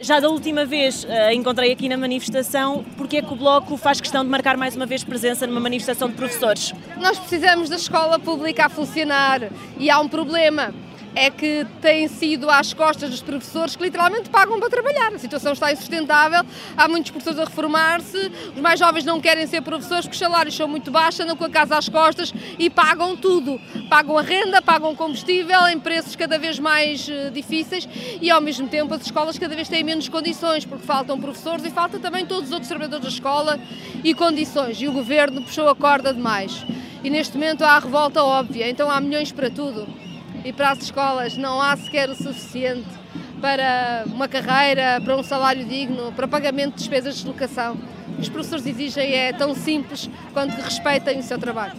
Já da última vez uh, encontrei aqui na manifestação porque é que o Bloco faz questão de marcar mais uma vez presença numa manifestação de professores. Nós precisamos da escola pública a funcionar e há um problema é que têm sido às costas dos professores que literalmente pagam para trabalhar. A situação está insustentável, há muitos professores a reformar-se, os mais jovens não querem ser professores porque os salários são muito baixos, andam com a casa às costas e pagam tudo. Pagam a renda, pagam combustível em preços cada vez mais uh, difíceis e ao mesmo tempo as escolas cada vez têm menos condições porque faltam professores e falta também todos os outros trabalhadores da escola e condições. E o governo puxou a corda demais. E neste momento há a revolta óbvia, então há milhões para tudo e para as escolas não há sequer o suficiente para uma carreira, para um salário digno, para pagamento de despesas de deslocação. Os professores exigem é tão simples quanto que respeitem o seu trabalho.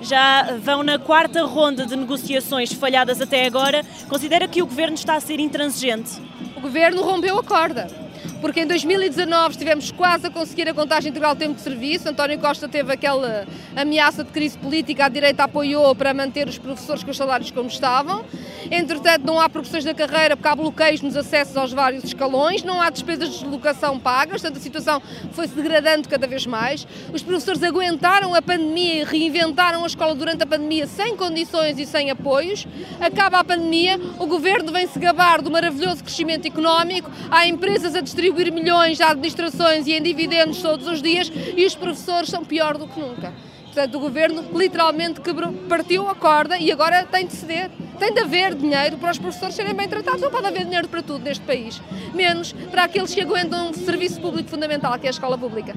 Já vão na quarta ronda de negociações falhadas até agora. Considera que o governo está a ser intransigente? O governo rompeu a corda porque em 2019 estivemos quase a conseguir a contagem integral do tempo de serviço. António Costa teve aquela ameaça de crise política, a direita apoiou para manter os professores com os salários como estavam. Entretanto, não há progressões da carreira porque há bloqueios nos acessos aos vários escalões, não há despesas de deslocação pagas, portanto a situação foi se degradando cada vez mais. Os professores aguentaram a pandemia e reinventaram a escola durante a pandemia sem condições e sem apoios. Acaba a pandemia, o governo vem se gabar do maravilhoso crescimento económico, há empresas a distribuir milhões a administrações e em dividendos todos os dias e os professores são pior do que nunca. Portanto, o governo literalmente quebrou, partiu a corda e agora tem de ceder. Tem de haver dinheiro para os professores serem bem tratados. Não pode haver dinheiro para tudo neste país, menos para aqueles que aguentam um serviço público fundamental, que é a escola pública.